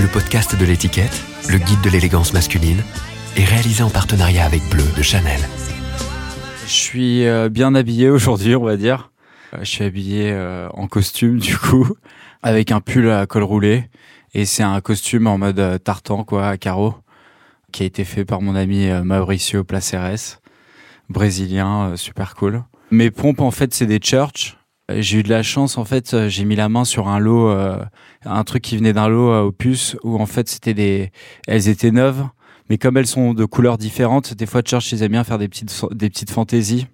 Le podcast de l'étiquette, le guide de l'élégance masculine, est réalisé en partenariat avec Bleu de Chanel. Je suis euh, bien habillé aujourd'hui, on va dire. Euh, Je suis habillé euh, en costume du coup, avec un pull à col roulé. Et c'est un costume en mode tartan, quoi, à carreaux, qui a été fait par mon ami Mauricio Placeres, brésilien, super cool. Mes pompes, en fait, c'est des church. Euh, J'ai eu de la chance, en fait, euh, j'ai mis la main sur un lot, euh, un truc qui venait d'un lot aux puces, où en fait, c'était des, elles étaient neuves, mais comme elles sont de couleurs différentes, des fois, Church, ils aiment bien faire des petites, des petites fantaisies.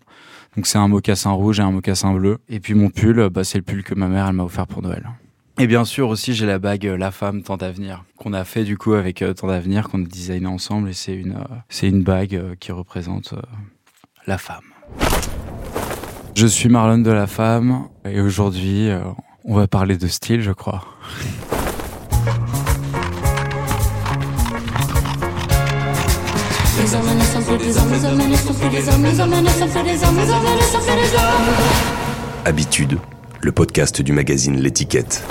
Donc c'est un mocassin rouge et un mocassin bleu. Et puis mon pull, bah, c'est le pull que ma mère elle m'a offert pour Noël. Et bien sûr aussi j'ai la bague La Femme Tant d'Avenir qu'on a fait du coup avec euh, Tant d'Avenir qu'on a designé ensemble et c'est une c'est une bague qui représente la femme. Je suis Marlon de La Femme et aujourd'hui euh, on va parler de style je crois. Habitude, le podcast du magazine L'étiquette.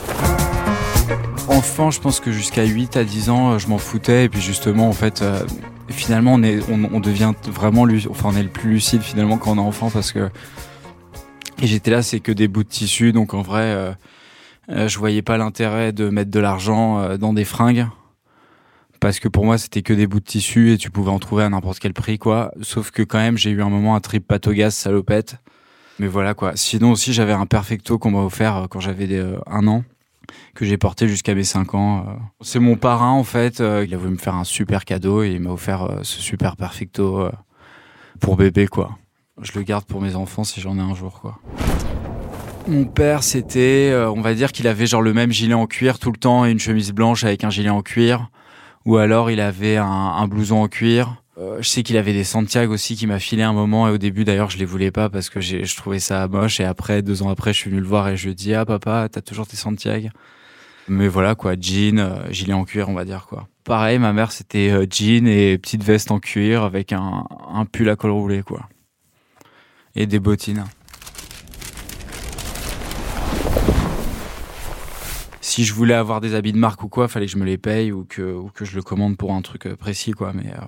Enfant, je pense que jusqu'à 8 à 10 ans, euh, je m'en foutais. Et puis justement, en fait, euh, finalement, on, est, on, on devient vraiment, enfin, on est le plus lucide finalement quand on est enfant parce que. J'étais là, c'est que des bouts de tissu, donc en vrai, euh, euh, je voyais pas l'intérêt de mettre de l'argent euh, dans des fringues. Parce que pour moi, c'était que des bouts de tissu et tu pouvais en trouver à n'importe quel prix, quoi. Sauf que quand même, j'ai eu un moment un trip patogaz salopette. Mais voilà, quoi. Sinon aussi, j'avais un perfecto qu'on m'a offert quand j'avais un an que j'ai porté jusqu'à mes 5 ans. C'est mon parrain en fait, il a voulu me faire un super cadeau et il m'a offert ce super perfecto pour bébé quoi. Je le garde pour mes enfants si j'en ai un jour quoi. Mon père c'était, euh, on va dire qu'il avait genre le même gilet en cuir tout le temps et une chemise blanche avec un gilet en cuir. Ou alors il avait un, un blouson en cuir. Euh, je sais qu'il avait des Santiago aussi qui m'a filé un moment et au début d'ailleurs je les voulais pas parce que je trouvais ça moche et après deux ans après je suis venu le voir et je lui ai dit ah papa t'as toujours tes Santiago mais voilà quoi jean euh, gilet en cuir on va dire quoi pareil ma mère c'était jean et petite veste en cuir avec un, un pull à col roulé quoi et des bottines. Si je voulais avoir des habits de marque ou quoi fallait que je me les paye ou que ou que je le commande pour un truc euh, précis quoi. Mais euh,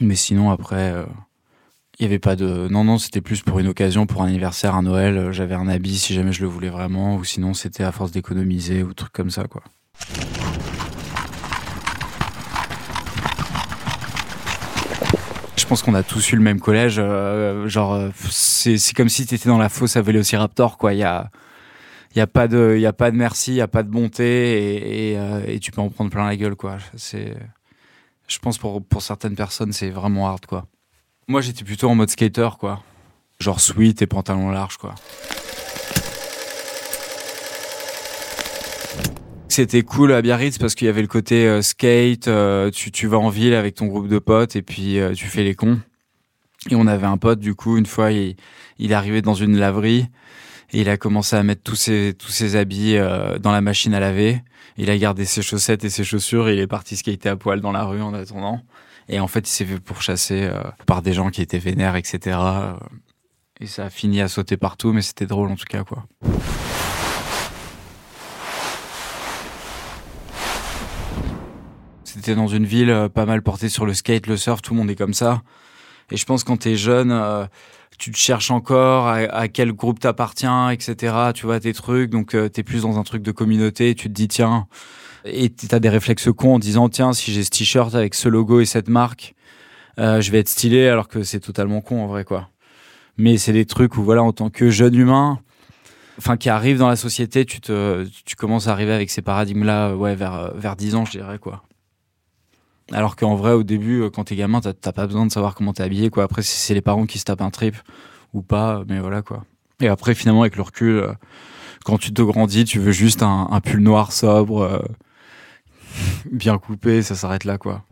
mais sinon après euh, il y avait pas de non non c'était plus pour une occasion pour un anniversaire un Noël euh, j'avais un habit si jamais je le voulais vraiment ou sinon c'était à force d'économiser ou trucs comme ça quoi je pense qu'on a tous eu le même collège euh, genre euh, c'est comme si t'étais dans la fosse à Vélociraptor quoi il y a y a pas de y a pas de merci il y a pas de bonté et et, euh, et tu peux en prendre plein la gueule quoi c'est je pense pour pour certaines personnes c'est vraiment hard quoi moi, j'étais plutôt en mode skater, quoi. Genre sweat et pantalon large, quoi. C'était cool à Biarritz parce qu'il y avait le côté euh, skate, euh, tu, tu vas en ville avec ton groupe de potes et puis euh, tu fais les cons. Et on avait un pote, du coup, une fois, il, il est arrivé dans une laverie et il a commencé à mettre tous ses, tous ses habits euh, dans la machine à laver. Il a gardé ses chaussettes et ses chaussures et il est parti skater à poil dans la rue en attendant. Et en fait, il s'est fait pourchasser euh, par des gens qui étaient vénères, etc. Et ça a fini à sauter partout, mais c'était drôle en tout cas, quoi. C'était dans une ville euh, pas mal portée sur le skate, le surf, tout le monde est comme ça. Et je pense quand t'es jeune, euh, tu te cherches encore à, quel groupe t'appartiens, etc. Tu vois tes trucs, donc euh, t'es plus dans un truc de communauté. Tu te dis tiens, et t'as des réflexes cons en disant tiens si j'ai ce t-shirt avec ce logo et cette marque, euh, je vais être stylé alors que c'est totalement con en vrai quoi. Mais c'est des trucs où voilà en tant que jeune humain, enfin qui arrive dans la société, tu te tu commences à arriver avec ces paradigmes là, ouais vers vers 10 ans je dirais quoi. Alors qu'en vrai, au début, euh, quand t'es gamin, t'as pas besoin de savoir comment t'es habillé, quoi. Après, si c'est les parents qui se tapent un trip ou pas, mais voilà, quoi. Et après, finalement, avec le recul, euh, quand tu te grandis, tu veux juste un, pull noir sobre, euh, bien coupé, ça s'arrête là, quoi.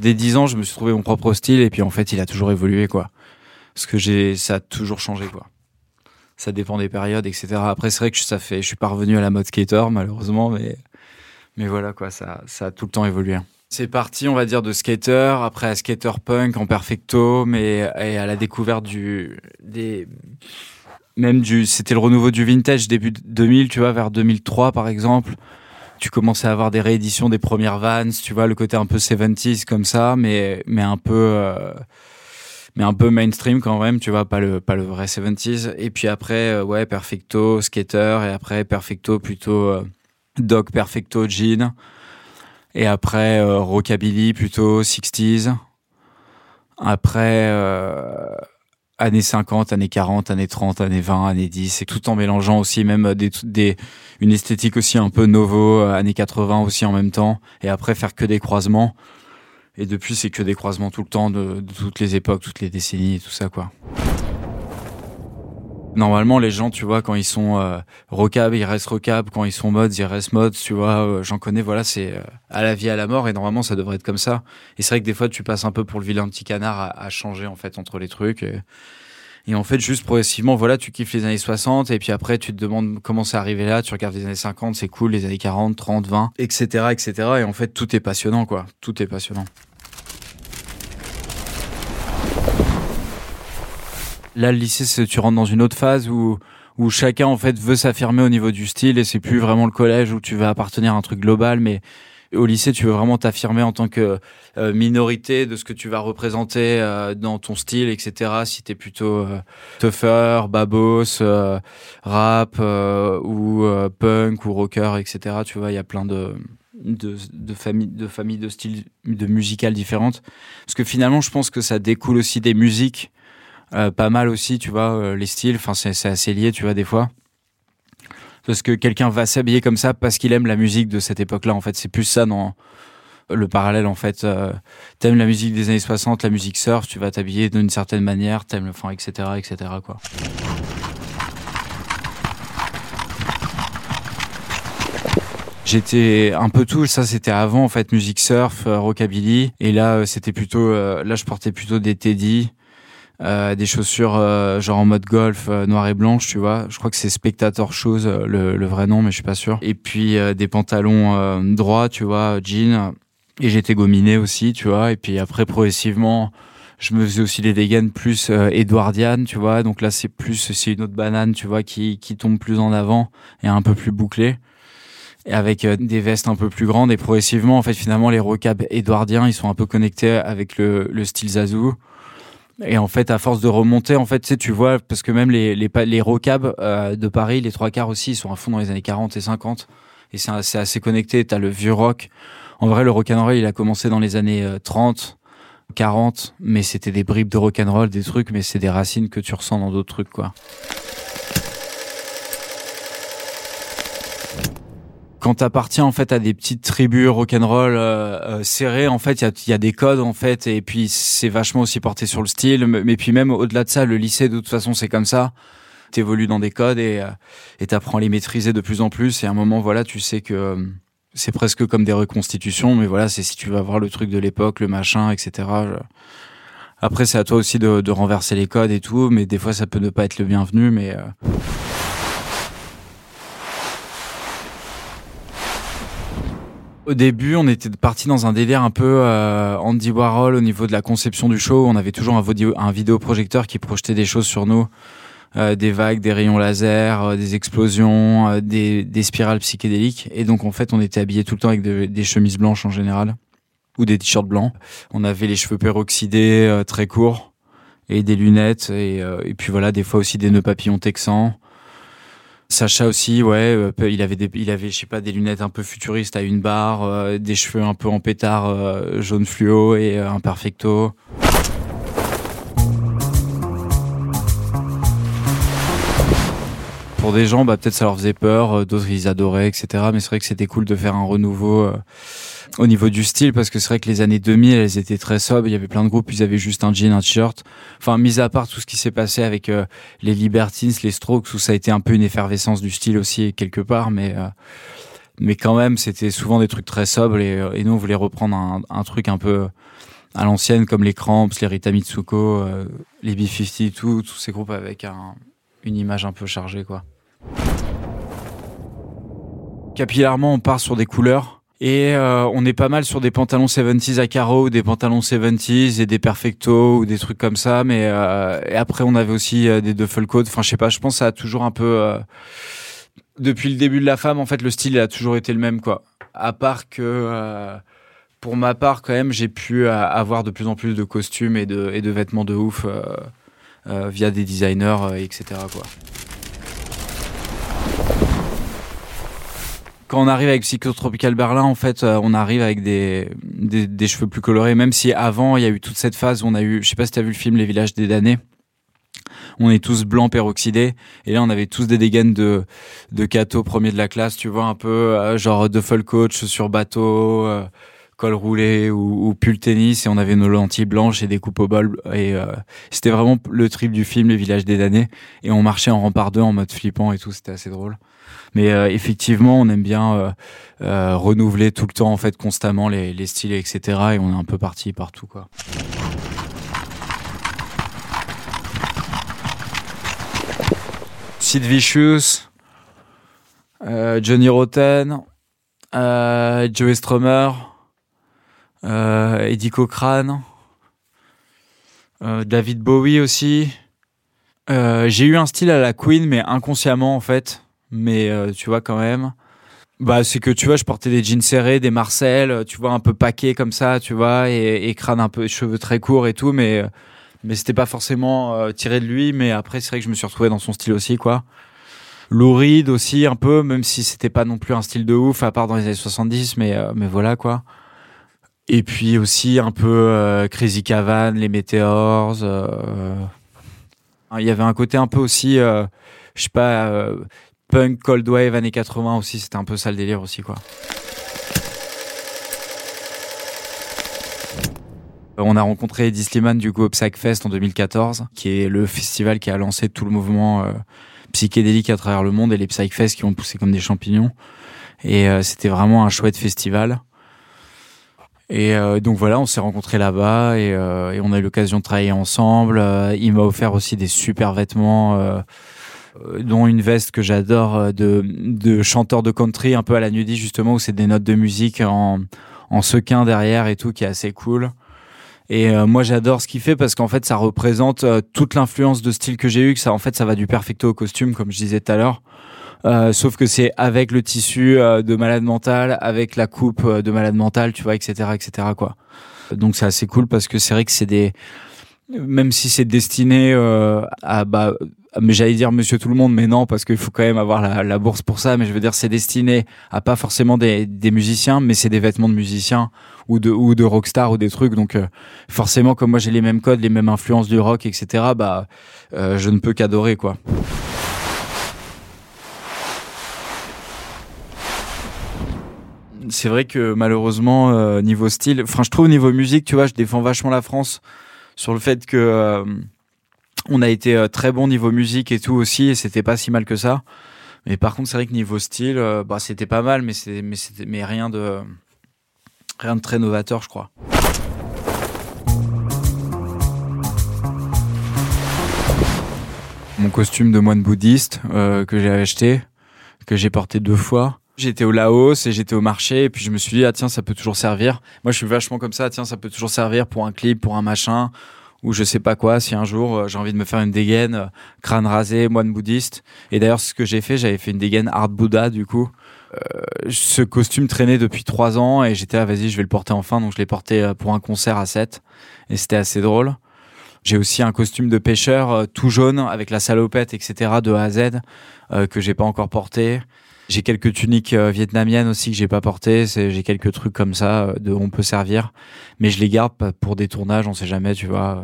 Dès 10 ans, je me suis trouvé mon propre style, et puis en fait, il a toujours évolué, quoi. Parce que j'ai, ça a toujours changé, quoi ça dépend des périodes, etc. Après, c'est vrai que ça fait, je suis pas revenu à la mode skater, malheureusement, mais, mais voilà, quoi, ça, ça a tout le temps évolué. C'est parti, on va dire, de skater, après à skater punk en perfecto, mais et à la découverte du des même du c'était le renouveau du vintage début 2000, tu vois, vers 2003 par exemple. Tu commençais à avoir des rééditions des premières Vans, tu vois, le côté un peu 70s comme ça, mais mais un peu euh, mais un peu mainstream quand même, tu vois, pas le vrai 70s. Et puis après, euh, ouais, perfecto, skater, et après perfecto plutôt euh, dog perfecto jean. Et après, euh, rockabilly plutôt 60s. Après, euh, années 50, années 40, années 30, années 20, années 10. Et tout en mélangeant aussi même des, une esthétique aussi un peu novo, années 80 aussi en même temps. Et après, faire que des croisements. Et depuis, c'est que des croisements tout le temps de, toutes les époques, toutes les décennies et tout ça, quoi. Normalement, les gens, tu vois, quand ils sont euh, rockab, ils restent rockab. Quand ils sont mods, ils restent mods. Tu vois, euh, j'en connais. Voilà, c'est euh, à la vie, à la mort. Et normalement, ça devrait être comme ça. Et c'est vrai que des fois, tu passes un peu pour le vilain petit canard à, à changer en fait entre les trucs. Et, et, en fait, juste progressivement, voilà, tu kiffes les années 60. Et puis après, tu te demandes comment c'est arrivé là. Tu regardes les années 50, c'est cool. Les années 40, 30, 20, etc., etc. Et en fait, tout est passionnant, quoi. Tout est passionnant. Là le lycée tu rentres dans une autre phase où où chacun en fait veut s'affirmer au niveau du style et c'est plus vraiment le collège où tu vas appartenir à un truc global mais au lycée tu veux vraiment t'affirmer en tant que euh, minorité de ce que tu vas représenter euh, dans ton style etc si t'es plutôt euh, tougher babos euh, rap euh, ou euh, punk ou rocker etc tu vois il y a plein de de, de familles de familles de styles de musicales différentes. Parce que finalement je pense que ça découle aussi des musiques pas mal aussi, tu vois, euh, les styles. Enfin, c'est assez lié, tu vois, des fois. Parce que quelqu'un va s'habiller comme ça parce qu'il aime la musique de cette époque-là. En fait, c'est plus ça dans le parallèle. En fait, euh, t'aimes la musique des années 60, la musique surf, tu vas t'habiller d'une certaine manière, t'aimes le, enfin, etc., etc., quoi. J'étais un peu tout, ça c'était avant en fait musique surf, euh, rockabilly et là euh, c'était plutôt euh, là je portais plutôt des Teddy, euh, des chaussures euh, genre en mode golf euh, noir et blanche tu vois. Je crois que c'est Spectator Shoes euh, le, le, vrai nom mais je suis pas sûr. Et puis euh, des pantalons droits tu vois jeans. Et j'étais gominé aussi tu vois. Et puis après progressivement je me faisais aussi des dégaines plus euh, Edwardian tu vois. Donc là c'est plus c'est une autre banane tu vois qui qui tombe plus en avant et un peu plus bouclée. Et avec euh, des vestes un peu plus grandes. Et progressivement en fait finalement les rocabs édouardiens ils sont un peu connectés avec le, le style Zazou et en fait, à force de remonter, en fait, tu sais, tu vois, parce que même les, les, les rocabs euh, de Paris, les trois quarts aussi, ils sont à fond dans les années 40 et 50. Et c'est assez, assez connecté. T'as le vieux rock. En vrai, le rock'n'roll, il a commencé dans les années 30, 40, mais c'était des bribes de rock'n'roll, des trucs, mais c'est des racines que tu ressens dans d'autres trucs, quoi. Quand t'appartiens en fait à des petites tribus rock'n'roll euh, euh, serrées, en fait, il y a, y a, des codes en fait, et puis c'est vachement aussi porté sur le style. Mais puis même au-delà de ça, le lycée de toute façon c'est comme ça. T'évolues dans des codes et euh, et t'apprends à les maîtriser de plus en plus. Et à un moment, voilà, tu sais que euh, c'est presque comme des reconstitutions, mais voilà, c'est si tu vas voir le truc de l'époque, le machin, etc. Après, c'est à toi aussi de, de, renverser les codes et tout, mais des fois ça peut ne pas être le bienvenu, mais euh, Au début, on était parti dans un délire un peu euh, Andy Warhol au niveau de la conception du show. On avait toujours un, un vidéoprojecteur qui projetait des choses sur nous, euh, des vagues, des rayons laser, euh, des explosions, euh, des, spirales psychédéliques. Et donc, en fait, on était habillés tout le temps avec de, des chemises blanches en général ou des t-shirts blancs. On avait les cheveux peroxydés très courts et des lunettes et, et puis voilà, des fois aussi des nœuds papillons texans. Sacha aussi, ouais, euh, il avait des, il avait, je sais pas, des lunettes un peu futuristes à une barre, euh, des cheveux un peu en pétard euh, jaune fluo et un perfecto. Pour des gens, bah peut-être ça leur faisait peur, d'autres ils adoraient, etc. Mais c'est vrai que c'était cool de faire un renouveau euh, au niveau du style parce que c'est vrai que les années 2000 elles étaient très sobres. Il y avait plein de groupes ils avaient juste un jean un t-shirt. Enfin mis à part tout ce qui s'est passé avec euh, les Libertines les Strokes où ça a été un peu une effervescence du style aussi quelque part. Mais euh, mais quand même c'était souvent des trucs très sobres. Et, et nous on voulait reprendre un, un truc un peu à l'ancienne comme les Cramps les Rita Mitsuko euh, les B50 tout tous ces groupes avec un, une image un peu chargée quoi capillairement on part sur des couleurs Et euh, on est pas mal sur des pantalons 70s à carreaux, ou des pantalons 70s et des perfectos ou des trucs comme ça. Mais euh, après, on avait aussi euh, des duffel coats. Enfin, je sais pas, je pense que ça a toujours un peu... depuis le début de la femme, en fait, le style a toujours été le même, quoi. À part que, pour ma part, quand même, j'ai pu avoir de plus en plus de costumes et de, et de vêtements de ouf via des designers, etc., quoi. Quand on arrive avec Psychotropical Berlin, en fait, euh, on arrive avec des, des, cheveux plus colorés, même si avant, il y a eu toute cette phase où on a eu, je sais pas si tu as vu le film Les Villages des damnés, on est tous blancs peroxydés, et là, on avait tous des dégaines de, de Cato, premier de la classe, tu vois, un peu, euh, genre de full coach sur bateau, euh, col roulé ou, pull tennis, et on avait nos lentilles blanches et des coupes au bol, et c'était vraiment le trip du film Les Villages des damnés, et on marchait en rempart deux en mode flippant et tout, c'était assez drôle. Mais euh, effectivement, on aime bien euh, euh, renouveler tout le temps, en fait, constamment les, les styles, etc. Et on est un peu parti partout, quoi. Sid Vicious, Johnny Rotten, euh, Joey Strummer, euh, Eddie Cochrane, David Bowie aussi. j'ai eu un style à la Queen, mais inconsciemment en fait. Mais euh, tu vois quand même. Bah c'est que tu vois je portais des jeans serrés des Marcel tu vois un peu paquet comme ça tu vois et, crâne un peu cheveux très courts et tout mais mais c'était pas forcément euh, tiré de lui mais après c'est vrai que je me suis retrouvé dans son style aussi quoi. Lou aussi un peu même si c'était pas non plus un style de ouf à part dans les années 70 mais euh, mais voilà quoi et puis aussi un peu Crazy Cavan les Meteors il y avait un côté un peu aussi je sais pas punk, cold wave, années 80 aussi, c'était un peu ça le délire aussi, quoi. On a rencontré Eddie Slimane du coup Psychfest en 2014, qui est le festival qui a lancé tout le mouvement euh, psychédélique à travers le monde et les Psychfest qui ont poussé comme des champignons. Et euh, c'était vraiment un chouette festival. Et euh, donc voilà, on s'est rencontrés là-bas et, et, on a eu l'occasion de travailler ensemble. il m'a offert aussi des super vêtements euh, dont une veste que j'adore euh, de, de chanteur de country un peu à la nudie justement où c'est des notes de musique en, en sequin derrière et tout qui est assez cool. Et euh, moi j'adore ce qu'il fait parce qu'en fait ça représente toute l'influence de style que j'ai eu, que ça en fait ça va du perfecto au costume comme je disais tout à l'heure. Euh, sauf que c'est avec le tissu de malade mental, avec la coupe de malade mental, tu vois, etc., etc. quoi. Donc c'est assez cool parce que c'est vrai que c'est des, même si c'est destiné à bah mais j'allais dire monsieur tout le monde mais non parce qu'il faut quand même avoir la, la, bourse pour ça mais je veux dire c'est destiné à pas forcément des, des musiciens mais c'est des vêtements de musiciens ou de ou de rockstar ou des trucs donc euh, forcément comme moi j'ai les mêmes codes les mêmes influences du rock etc bah euh, je ne peux qu'adorer quoi c'est vrai que malheureusement euh, niveau style enfin je trouve niveau musique tu vois je défends vachement la France sur le fait que on a été euh, très bon niveau musique et tout aussi, et c'était pas si mal que ça. Mais par contre, c'est vrai que niveau style, euh, bah, c'était pas mal, mais c'est mais mais rien de rien de très novateur, je crois. Mon costume de moine bouddhiste euh, que j'ai acheté, que j'ai porté deux fois. J'étais au Laos et j'étais au marché et puis je me suis dit ah tiens ça peut toujours servir. Moi je suis vachement comme ça tiens ça peut toujours servir pour un clip, pour un machin ou je sais pas quoi, si un jour euh, j'ai envie de me faire une dégaine, euh, crâne rasé, moine bouddhiste. Et d'ailleurs, ce que j'ai fait, j'avais fait une dégaine Art Buddha, du coup. Euh, ce costume traînait depuis trois ans et j'étais, ah, vas-y, je vais le porter enfin. Donc je l'ai porté pour un concert à 7 et c'était assez drôle. J'ai aussi un costume de pêcheur tout jaune avec la salopette, etc. de A à Z que j'ai pas encore porté. J'ai quelques tuniques euh, vietnamiennes aussi que j'ai pas portées. J'ai quelques trucs comme ça euh, de on peut servir, mais je les garde pour des tournages. On sait jamais, tu vois.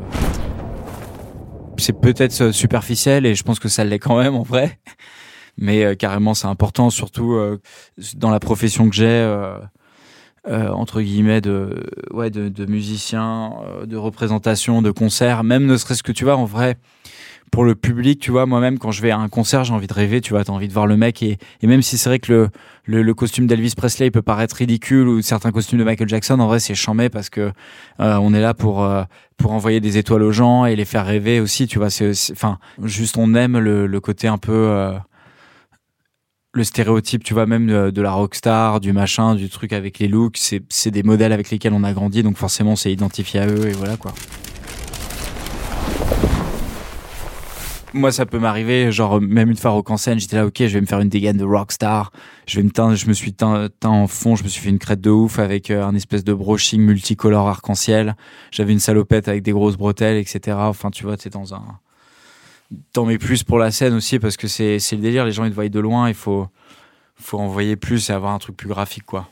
C'est peut-être euh, superficiel et je pense que ça l'est quand même en vrai. Mais carrément, c'est important, surtout dans la profession que j'ai. Entre guillemets de ouais de, de musicien de représentation de concert même ne serait-ce que tu vois en vrai pour le public, tu vois, moi-même, quand je vais à un concert, j'ai envie de rêver, tu vois, t'as envie de voir le mec et, et même si c'est vrai que le, le, costume d'Elvis Presley peut paraître ridicule ou certains costumes de Michael Jackson, en vrai, c'est chambé parce que euh, on est là pour euh, pour envoyer des étoiles aux gens et les faire rêver aussi, tu vois. Enfin, juste on aime le, le côté un peu euh, le stéréotype, tu vois, même de, de la rockstar, du machin, du truc avec les looks, c'est c'est des modèles avec lesquels on a grandi, donc forcément on s'est identifié à eux et voilà quoi. Moi, ça peut m'arriver, genre même une fois en scène, j'étais là, ok, je vais me faire une dégaine de rockstar, je vais me teindre, je me suis teint, teint en fond, je me suis fait une crête de ouf avec euh, un espèce de brushing multicolore arc-en-ciel. J'avais une salopette avec des grosses bretelles, etc. Enfin, tu vois, t'es dans un, t'en mets plus pour la scène aussi parce que c'est le délire. Les gens ils te voient de loin, il faut faut envoyer plus et avoir un truc plus graphique quoi.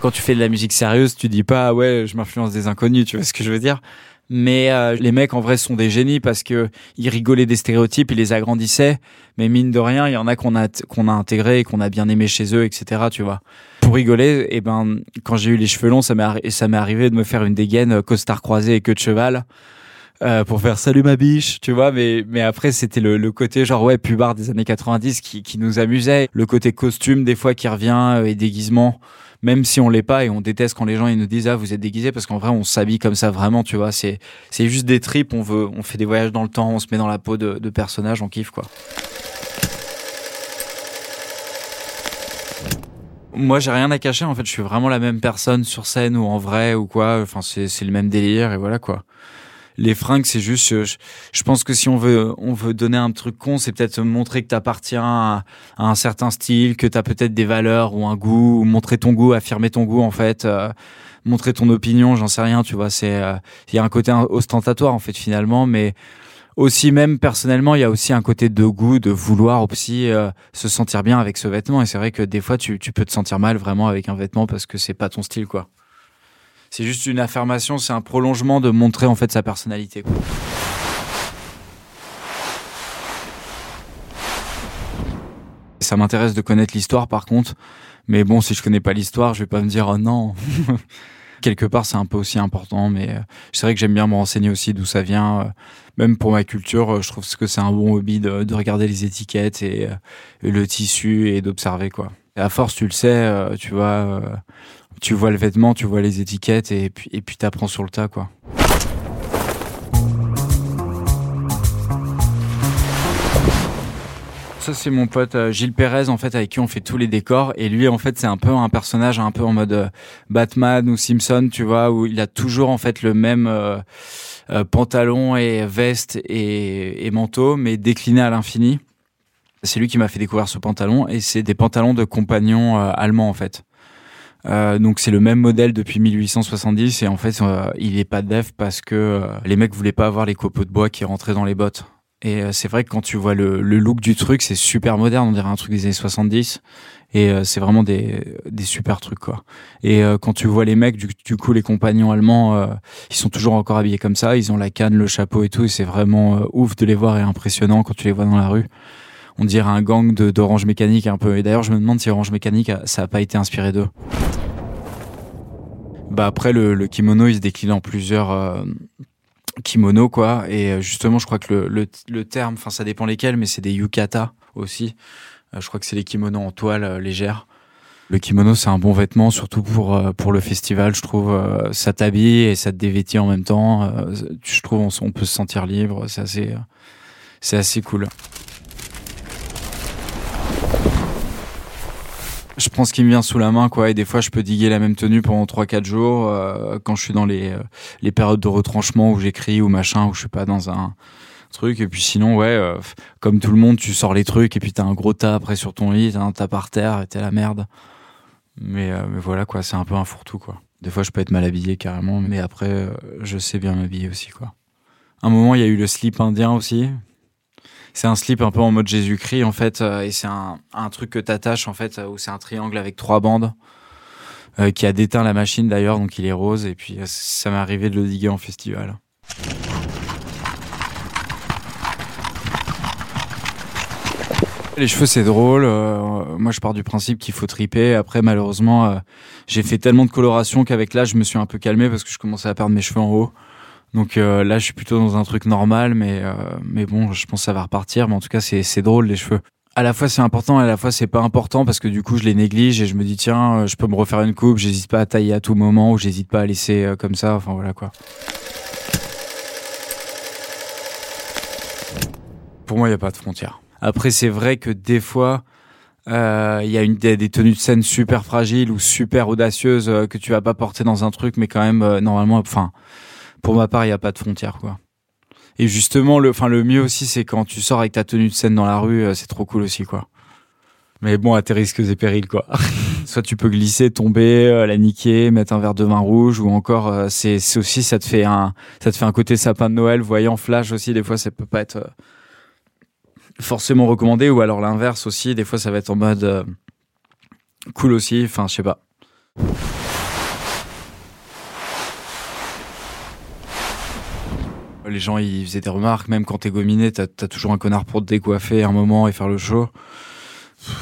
Quand tu fais de la musique sérieuse, tu dis pas ouais, je m'influence des inconnus, tu vois ce que je veux dire? Mais euh, les mecs en vrai sont des génies parce que ils rigolaient des stéréotypes, ils les agrandissaient. Mais mine de rien, il y en a qu'on a qu'on a intégré et qu'on a bien aimé chez eux, etc. Tu vois. Pour rigoler, et eh ben quand j'ai eu les cheveux longs, ça m'est ça m'est arrivé de me faire une dégaine euh, costard croisé et queue de cheval. Euh, pour faire salut ma biche, tu vois, mais mais après c'était le, le côté genre ouais pubard des années 90 qui qui nous amusait, le côté costume des fois qui revient et déguisement même si on l'est pas et on déteste quand les gens ils nous disent ah vous êtes déguisé parce qu'en vrai on s'habille comme ça vraiment tu vois. C'est c'est juste des tripes on veut on fait des voyages dans le temps on se met dans la peau de, de personnages on kiffe quoi. Moi j'ai rien à cacher en fait je suis vraiment la même personne sur scène ou en vrai ou quoi. Enfin c'est c'est le même délire et voilà quoi les fringues, c'est juste, je, je, pense que si on veut, on veut donner un truc con, c'est peut-être montrer que t'appartiens à, à un certain style, que t'as peut-être des valeurs ou un goût, ou montrer ton goût, affirmer ton goût en fait, euh, montrer ton opinion, j'en sais rien, tu vois. C'est, euh, il y a un côté ostentatoire en fait finalement, mais aussi même personnellement, il y a aussi un côté de goût, de vouloir aussi euh, se sentir bien avec ce vêtement. Et c'est vrai que des fois, tu, tu peux te sentir mal vraiment avec un vêtement parce que c'est pas ton style, quoi c'est juste une affirmation, c'est un prolongement de montrer en fait sa personnalité. Ça m'intéresse de connaître l'histoire par contre, mais bon, si je connais pas l'histoire, je vais pas me dire oh non. Quelque part, c'est un peu aussi important, mais euh, c'est vrai que j'aime bien me renseigner aussi d'où ça vient. Euh, même pour ma culture, euh, je trouve que c'est un bon hobby de, de, regarder les étiquettes et, et le tissu et d'observer quoi. À force, tu le sais, tu vois, tu vois le vêtement, tu vois les étiquettes et puis et puis t'apprends sur le tas quoi. Ça c'est mon pote euh, Gilles Pérez en fait avec qui on fait tous les décors et lui en fait c'est un peu un personnage un peu en mode euh, Batman ou Simpson tu vois où il a toujours en fait le même euh, euh, pantalon et veste et, manteau mais décliné à l'infini. C'est lui qui m'a fait découvrir ce pantalon et c'est des pantalons de compagnons allemands en fait. Euh, donc c'est le même modèle depuis 1870 et en fait euh, il est pas def parce que euh, les mecs voulaient pas avoir les copeaux de bois qui rentraient dans les bottes. Et c'est vrai que quand tu vois le, le look du truc, c'est super moderne, on dirait un truc des années 70 et c'est vraiment des, des super trucs quoi. Et quand tu vois les mecs du, du coup les compagnons allemands, ils sont toujours encore habillés comme ça, ils ont la canne, le chapeau et tout et c'est vraiment ouf de les voir et impressionnant quand tu les vois dans la rue on dirait un gang d'orange mécanique un peu. Et d'ailleurs, je me demande si orange mécanique, ça a pas été inspiré d'eux. Bah après le, kimono il se décline en plusieurs euh, kimonos quoi. Et euh, justement je crois que le, le, terme enfin ça dépend lesquels mais c'est des yukata aussi. Euh, je crois que c'est les kimonos en toile euh, légère le kimono c'est un bon vêtement surtout pour pour le festival je trouve ça t'habille et ça te dévêtit en même temps. Je trouve on, on, peut se sentir libre. C'est assez c'est assez cool je prends ce qui me vient sous la main quoi et des fois je peux diguer la même tenue pendant 3 4 jours euh, quand je suis dans les euh, les périodes de retranchement où j'écris ou machin où je suis pas dans un truc. Et puis sinon ouais euh, comme tout le monde tu sors les trucs et puis t'as un gros tas après sur ton lit t'as un tas par terre et t'es la merde. Mais, voilà quoi c'est un peu un fourre-tout quoi. Des fois je peux être mal habillé carrément mais après je sais bien m'habiller aussi quoi. Un moment il y a eu le slip indien aussi c'est un slip un peu en mode Jésus-Christ en fait, euh, et c'est un, truc que t'attaches en fait, où c'est un triangle avec trois bandes euh, qui a déteint la machine d'ailleurs, donc il est rose. Et puis euh, ça m'est arrivé de le diguer en festival. Les cheveux, c'est drôle. Euh, moi, je pars du principe qu'il faut triper. Après, malheureusement, euh, j'ai fait tellement de coloration qu'avec l'âge, je me suis un peu calmé parce que je commençais à perdre mes cheveux en haut. Donc euh, là, je suis plutôt dans un truc normal, mais euh, mais bon, je pense que ça va repartir. Mais en tout cas, c'est drôle les cheveux. À la fois c'est important, à la fois c'est pas important parce que du coup je les néglige et je me dis tiens, euh, je peux me refaire une coupe. J'hésite pas à tailler à tout moment ou j'hésite pas à laisser comme ça. Enfin voilà quoi. Pour moi, il n'y a pas de frontière. Après, c'est vrai que des fois, il y a des, tenues de scène super fragiles ou super audacieuses que tu vas pas porter dans un truc, mais quand même, normalement, enfin, pour ma part, il n'y a pas de frontière, quoi. Et justement, le, enfin, le mieux aussi, c'est quand tu sors avec ta tenue de scène dans la rue, c'est trop cool aussi, quoi. Mais bon, à tes risques et périls, quoi. Soit tu peux glisser, tomber, la niquer, mettre un verre de vin rouge, ou encore, c'est, c'est aussi, ça te fait un, ça te fait un côté sapin de Noël, voyant flash aussi. Des fois, ça peut pas être forcément recommandé ou alors l'inverse aussi des fois ça va être en mode euh, cool aussi enfin je sais pas les gens ils faisaient des remarques même quand t'es gominé t'as as toujours un connard pour te décoiffer un moment et faire le show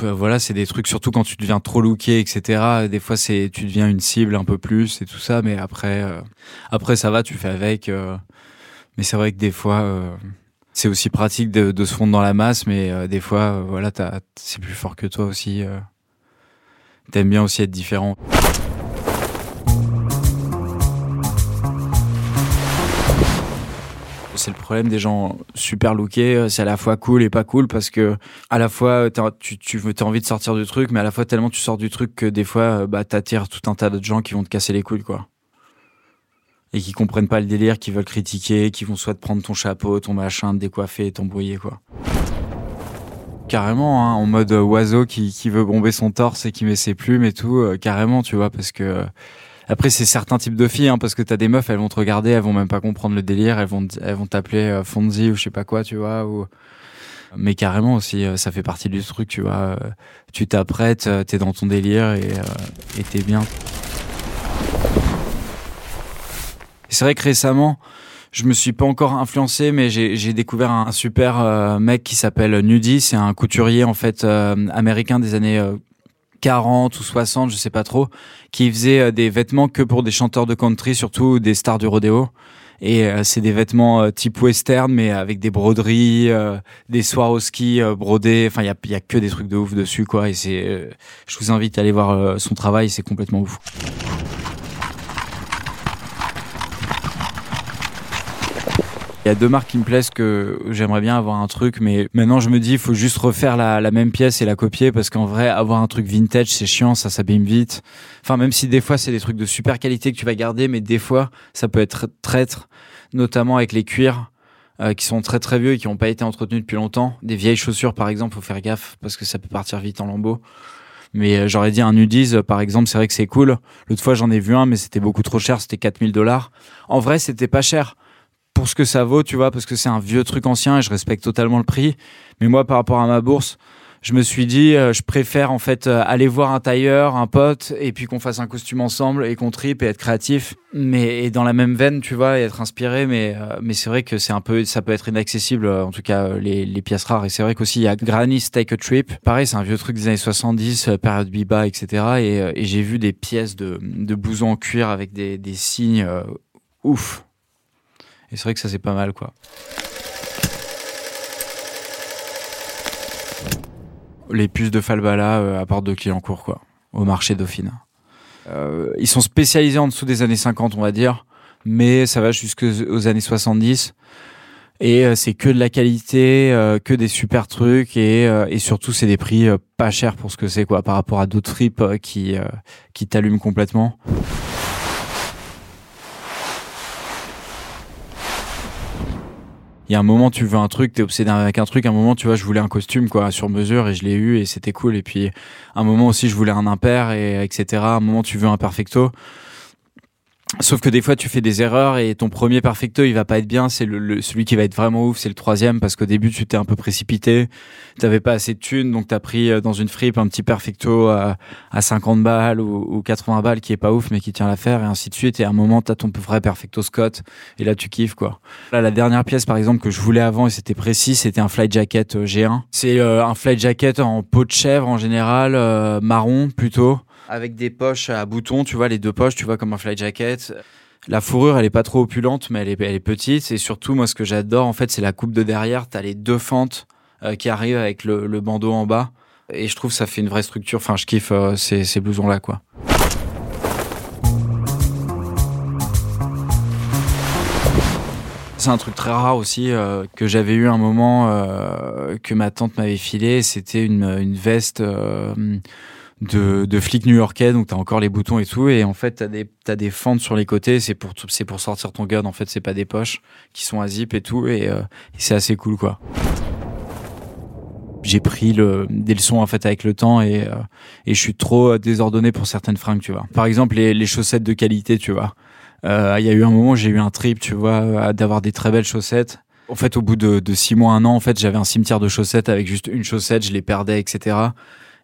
euh, voilà c'est des trucs surtout quand tu deviens trop looké etc des fois c'est tu deviens une cible un peu plus et tout ça mais après euh, après ça va tu fais avec mais c'est vrai que des fois c'est aussi pratique de, se fondre dans la masse, mais euh, des fois, euh, voilà, c'est plus fort que toi aussi. Euh. T'aimes bien aussi être différent. C'est le problème des gens super lookés, c'est à la fois cool et pas cool parce que à la fois tu, tu as envie de sortir du truc, mais à la fois tellement tu sors du truc que des fois bah, t'attires tout un tas de gens qui vont te casser les couilles quoi et qui comprennent pas le délire, qui veulent critiquer, qui vont soit te prendre ton chapeau, ton machin, te décoiffer, t'embrouiller quoi. Carrément, hein, en mode oiseau qui, veut bomber son torse et qui met ses plumes et tout, euh, carrément, tu vois, parce que euh, après c'est certains types de filles, hein, parce que t'as des meufs, elles vont te regarder, elles vont même pas comprendre le délire, elles vont elles vont t'appeler euh, Fonzie ou je sais pas quoi, tu vois, ou mais carrément aussi, ça fait partie du truc, tu vois. tu t'apprêtes, t'es dans ton délire et et t'es bien. c'est vrai que récemment, je me suis pas encore influencé, mais j'ai découvert un, super euh, mec qui s'appelle Nudie. C'est un couturier en fait euh, américain des années 40 euh, ou 60, je sais pas trop, qui faisait des vêtements que pour des chanteurs de country, surtout des stars du rodéo. Et c'est des vêtements type western, mais avec des broderies, des soirs au ski brodés. Enfin, il y a, y a que des trucs de ouf dessus, quoi. Et c'est, je vous invite à aller voir son travail, c'est complètement ouf. Il y a deux marques qui me plaisent que j'aimerais bien avoir un truc, mais maintenant je me dis il faut juste refaire la, même pièce et la copier parce qu'en vrai avoir un truc vintage c'est chiant, ça s'abîme vite. Enfin même si des fois c'est des trucs de super qualité que tu vas garder, mais des fois ça peut être traître, notamment avec les cuirs. Euh, qui sont très très vieux et qui n'ont pas été entretenus depuis longtemps. Des vieilles chaussures par exemple, faut faire gaffe parce que ça peut partir vite en lambeaux. Mais euh, j'aurais dit un Nudies par exemple, c'est vrai que c'est cool. L'autre fois j'en ai vu un mais c'était beaucoup trop cher, c'était 4000 dollars. En vrai c'était pas cher pour ce que ça vaut, tu vois, parce que c'est un vieux truc ancien et je respecte totalement le prix. Mais moi, par rapport à ma bourse, je me suis dit, euh, je préfère en fait euh, aller voir un tailleur, un pote, et puis qu'on fasse un costume ensemble et qu'on tripe et être créatif, mais et dans la même veine, tu vois, et être inspiré. Mais euh, mais c'est vrai que c'est un peu, ça peut être inaccessible, en tout cas les, les pièces rares. Et c'est vrai qu'aussi il y a Granny's Take a Trip. Pareil, c'est un vieux truc des années 70, période biba, etc. Et, et j'ai vu des pièces de de en cuir avec des des signes ouf et c'est vrai que ça, c'est pas mal, quoi. Les puces de Falbala euh, à part de Clignancourt, quoi, au marché Dauphine. Euh, ils sont spécialisés en dessous des années 50, on va dire, mais ça va jusqu'aux années 70. Et euh, c'est que de la qualité, euh, que des super trucs, et, et surtout c'est des prix pas chers pour ce que c'est, quoi, par rapport à d'autres fripes qui, qui t'allument complètement. Il y a un moment tu veux un truc, t'es obsédé avec un truc, un moment tu vois je voulais un costume quoi sur mesure et je l'ai eu et c'était cool et puis un moment aussi je voulais un impair et etc. Un moment tu veux un perfecto. Sauf que des fois tu fais des erreurs et ton premier perfecto il va pas être bien, c'est le, celui qui va être vraiment ouf, c'est le troisième parce qu'au début tu t'es un peu précipité, t'avais pas assez de thunes donc t'as pris euh, dans une fripe un petit perfecto à, à 50 balles ou, ou, 80 balles qui est pas ouf mais qui tient l'affaire et ainsi de suite et à un moment t'as ton vrai perfecto Scott et là tu kiffes quoi. Là la dernière pièce par exemple que je voulais avant et c'était précis c'était un flight jacket euh, G1. C'est euh, un flight jacket en peau de chèvre en général, marron plutôt avec des poches à boutons, tu vois, les deux poches, tu vois, comme un fly jacket. La fourrure, elle est pas trop opulente, mais elle est, petite. Et surtout, moi, ce que j'adore, en fait, c'est la coupe de derrière. T'as les deux fentes euh, qui arrivent avec le, bandeau en bas. Et je trouve que ça fait une vraie structure. Enfin, je kiffe euh, ces, blousons-là, quoi. C'est un truc très rare aussi euh, que j'avais eu un moment que ma tante m'avait filé. C'était une, veste de, de flic new-yorkais, donc t'as encore les boutons et tout. Et en fait, t'as des, t'as des fentes sur les côtés. C'est pour, c'est pour sortir ton gun. En fait, c'est pas des poches qui sont à zip et tout. Et, euh, c'est assez cool, quoi. J'ai pris le, des leçons en fait avec le temps et, euh, et je suis trop désordonné pour certaines fringues, tu vois. Par exemple, les, les chaussettes de qualité, tu vois. Euh, Il y a eu un moment, j'ai eu un trip, tu vois, d'avoir des très belles chaussettes. En fait, au bout de, de six mois, un an, en fait, j'avais un cimetière de chaussettes avec juste une chaussette, je les perdais, etc.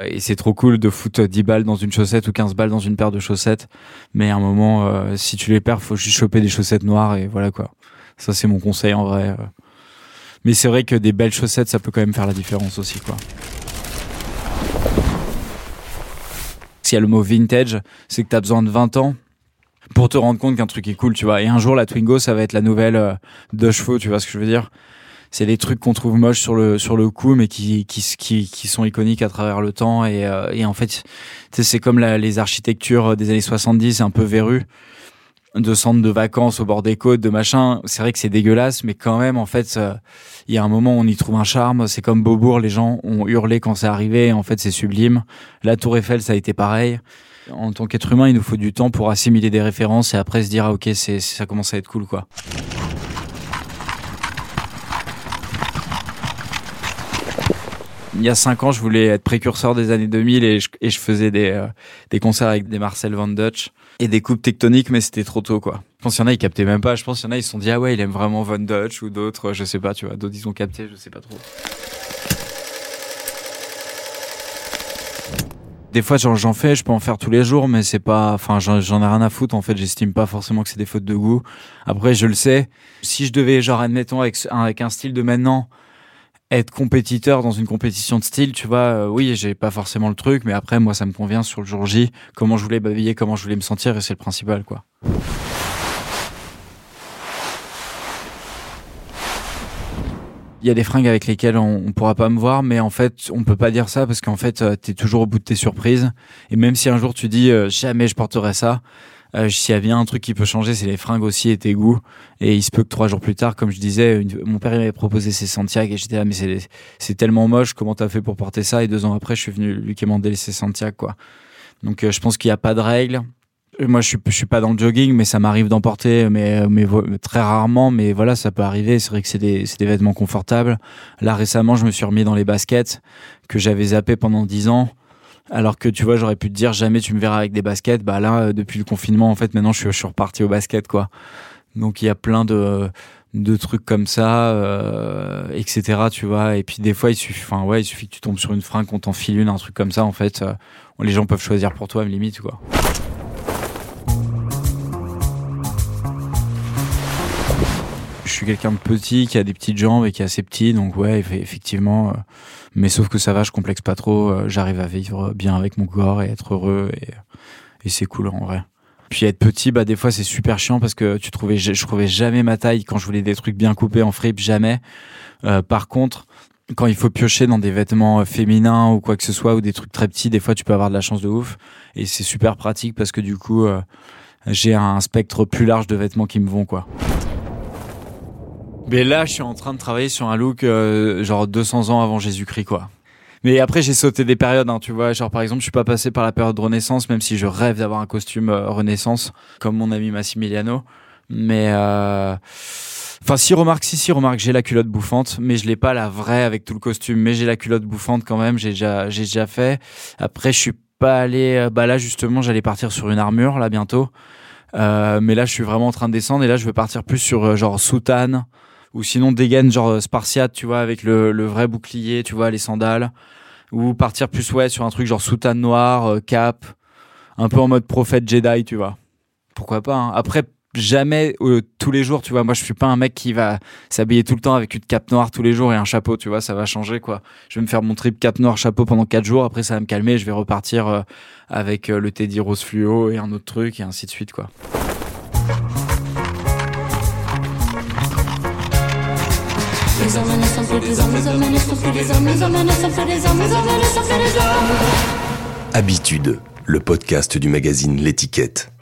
Et c'est trop cool de foutre 10 balles dans une chaussette ou 15 balles dans une paire de chaussettes. Mais à un moment, euh, si tu les perds, faut juste choper des chaussettes noires et voilà quoi. Ça, c'est mon conseil en vrai. euh. Mais c'est vrai que des belles chaussettes, ça peut quand même faire la différence aussi, quoi. S'il y a le mot vintage, c'est que t'as besoin de 20 ans pour te rendre compte qu'un truc est cool, tu vois. Et un jour, la Twingo, ça va être la nouvelle euh, deux chevaux, tu vois ce que je veux dire C'est des trucs qu'on trouve moches sur le sur le coup, mais qui qui qui, qui sont iconiques à travers le temps. Et, euh, et en fait, c'est comme la, les architectures des années 70, un peu verrues de centres de vacances au bord des côtes, de machin. C'est vrai que c'est dégueulasse, mais quand même, en fait, euh, il y a un moment où on y trouve un charme. C'est comme Beaubourg, les gens ont hurlé quand c'est arrivé. En fait, c'est sublime. La Tour Eiffel, ça a été pareil. En tant qu'être humain, il nous faut du temps pour assimiler des références et après se dire, ah, ok, c'est, ça commence à être cool, quoi. Il y a cinq ans, je voulais être précurseur des années 2000 et je, faisais des, euh, des concerts avec des Marcel Van Dutch et des coupes tectoniques, mais c'était trop tôt, quoi. Je pense qu'il y en a, ils captaient même pas. Je pense qu'il y en a, ils se sont dit, ah ouais, il aime vraiment Van Dutch ou d'autres, je sais pas, tu vois. D'autres, ils ont capté, je sais pas trop. Des fois, j'en j'en fais, je peux en faire tous les jours, mais c'est pas, enfin, j'en ai rien à foutre. En fait, j'estime pas forcément que c'est des fautes de goût. Après, je le sais. Si je devais, genre, admettons, avec, avec un style de maintenant, être compétiteur dans une compétition de style, tu vois, euh, oui, j'ai pas forcément le truc, mais après, moi, ça me convient sur le jour J, comment je voulais babiller, comment je voulais me sentir, et c'est le principal, quoi. Il y a des fringues avec lesquelles on, on pourra pas me voir, mais en fait, on peut pas dire ça parce qu'en fait, euh, t'es toujours au bout de tes surprises. Et même si un jour tu dis euh, jamais je porterai ça, euh, s'il y a bien un truc qui peut changer, c'est les fringues aussi et tes goûts. Et il se peut que trois jours plus tard, comme je disais, mon père m'avait proposé ses Santiago et j'étais là, mais c'est tellement moche, comment t'as fait pour porter ça? Et deux ans après, je suis venu lui commander ses Santiago, quoi. Donc euh, je pense qu'il n'y a pas de règle. Euh, Moi, je suis, suis pas dans le jogging, mais ça m'arrive d'en porter, mais, vo- très rarement. Mais voilà, ça peut arriver. C'est vrai que c'est des, des vêtements confortables. Là, récemment, je me suis remis dans les baskets que j'avais zappé pendant 10 ans. Alors que tu vois, j'aurais pu te dire jamais tu me verras avec des baskets. Bah là, euh, depuis le confinement, en fait, maintenant, je suis, je suis reparti au basket, quoi. Donc il y a plein de de trucs comme ça, euh, etc. Tu vois. Et puis des fois, il suffit, enfin ouais, il suffit que tu tombes sur une fringue, qu'on t'enfile une, un truc comme ça. En fait, euh, les gens peuvent choisir pour toi, limite, quoi. Je suis quelqu'un de petit, qui a des petites jambes et qui est assez petit, donc ouais, eff- effectivement. euh, mais sauf que ça va, je complexe pas trop. euh, J'arrive à vivre bien avec mon corps et être heureux et, c'est cool en vrai. Puis être petit, bah des fois c'est super chiant parce que tu trouvais, je trouvais jamais ma taille quand je voulais des trucs bien coupés en fripe, jamais. Euh, par contre, quand il faut piocher dans des vêtements euh, féminins ou quoi que ce soit ou des trucs très petits, des fois tu peux avoir de la chance de ouf et c'est super pratique parce que du coup j'ai un spectre plus large de vêtements qui me vont quoi. Mais là, je suis en train de travailler sur un look euh, genre 200 ans avant Jésus-Christ quoi. Mais après, j'ai sauté des périodes, hein, tu vois. Genre, par exemple, je suis pas passé par la période Renaissance, même si je rêve d'avoir un costume euh, Renaissance, comme mon ami Massimiliano. Mais, euh... enfin, si remarque, si, si remarque, j'ai la culotte bouffante, mais je l'ai pas la vraie avec tout le costume. Mais j'ai la culotte bouffante quand même. J'ai déjà, j'ai déjà fait. Après, je suis pas allé. euh, Bah là, justement, j'allais partir sur une armure là bientôt. Euh, mais là, je suis vraiment en train de descendre et là, je vais partir plus sur euh, genre soutane ou sinon dégaine genre euh, spartiate, tu vois, avec le, le vrai bouclier, tu vois, les sandales, ou partir plus ouais sur un truc genre soutane noire, euh, cap, un peu en mode prophète Jedi, tu vois. Pourquoi pas hein. Après jamais euh, tous les jours, tu vois. Moi, je suis pas un mec qui va s'habiller tout le temps avec une cape noire tous les jours et un chapeau, tu vois. Ça va changer quoi. Je vais me faire mon trip cape noire chapeau pendant quatre jours. Après, ça va me calmer. Je vais repartir euh, avec le Teddy rose fluo et un autre truc et ainsi de suite quoi. Habitude, le podcast du magazine L'étiquette.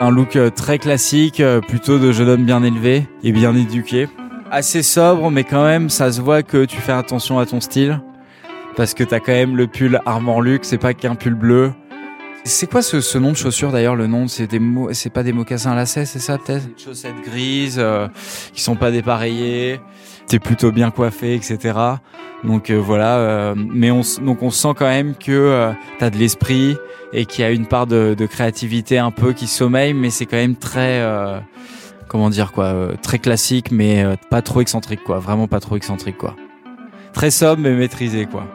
Un look euh, très classique, euh, plutôt de jeune homme bien élevé et bien éduqué. Assez sobre, mais quand même, ça se voit que tu fais attention à ton style. Parce que t'as quand même le pull Armor Luxe, c'est pas qu'un pull bleu. C'est quoi ce, ce, nom de chaussure d'ailleurs Le nom, c'est des c'est pas des mocassins lacets, c'est ça peut-être? Des chaussettes grises euh, qui sont pas dépareillées. T'es plutôt bien coiffé, etc. Donc euh, voilà. Euh, mais on donc on sent quand même que euh, t'as de l'esprit et qu'il y a une part de, de, créativité un peu qui sommeille, mais c'est quand même très euh, comment dire quoi, très classique, mais pas trop excentrique quoi. Vraiment pas trop excentrique quoi. Très sobre mais maîtrisé quoi.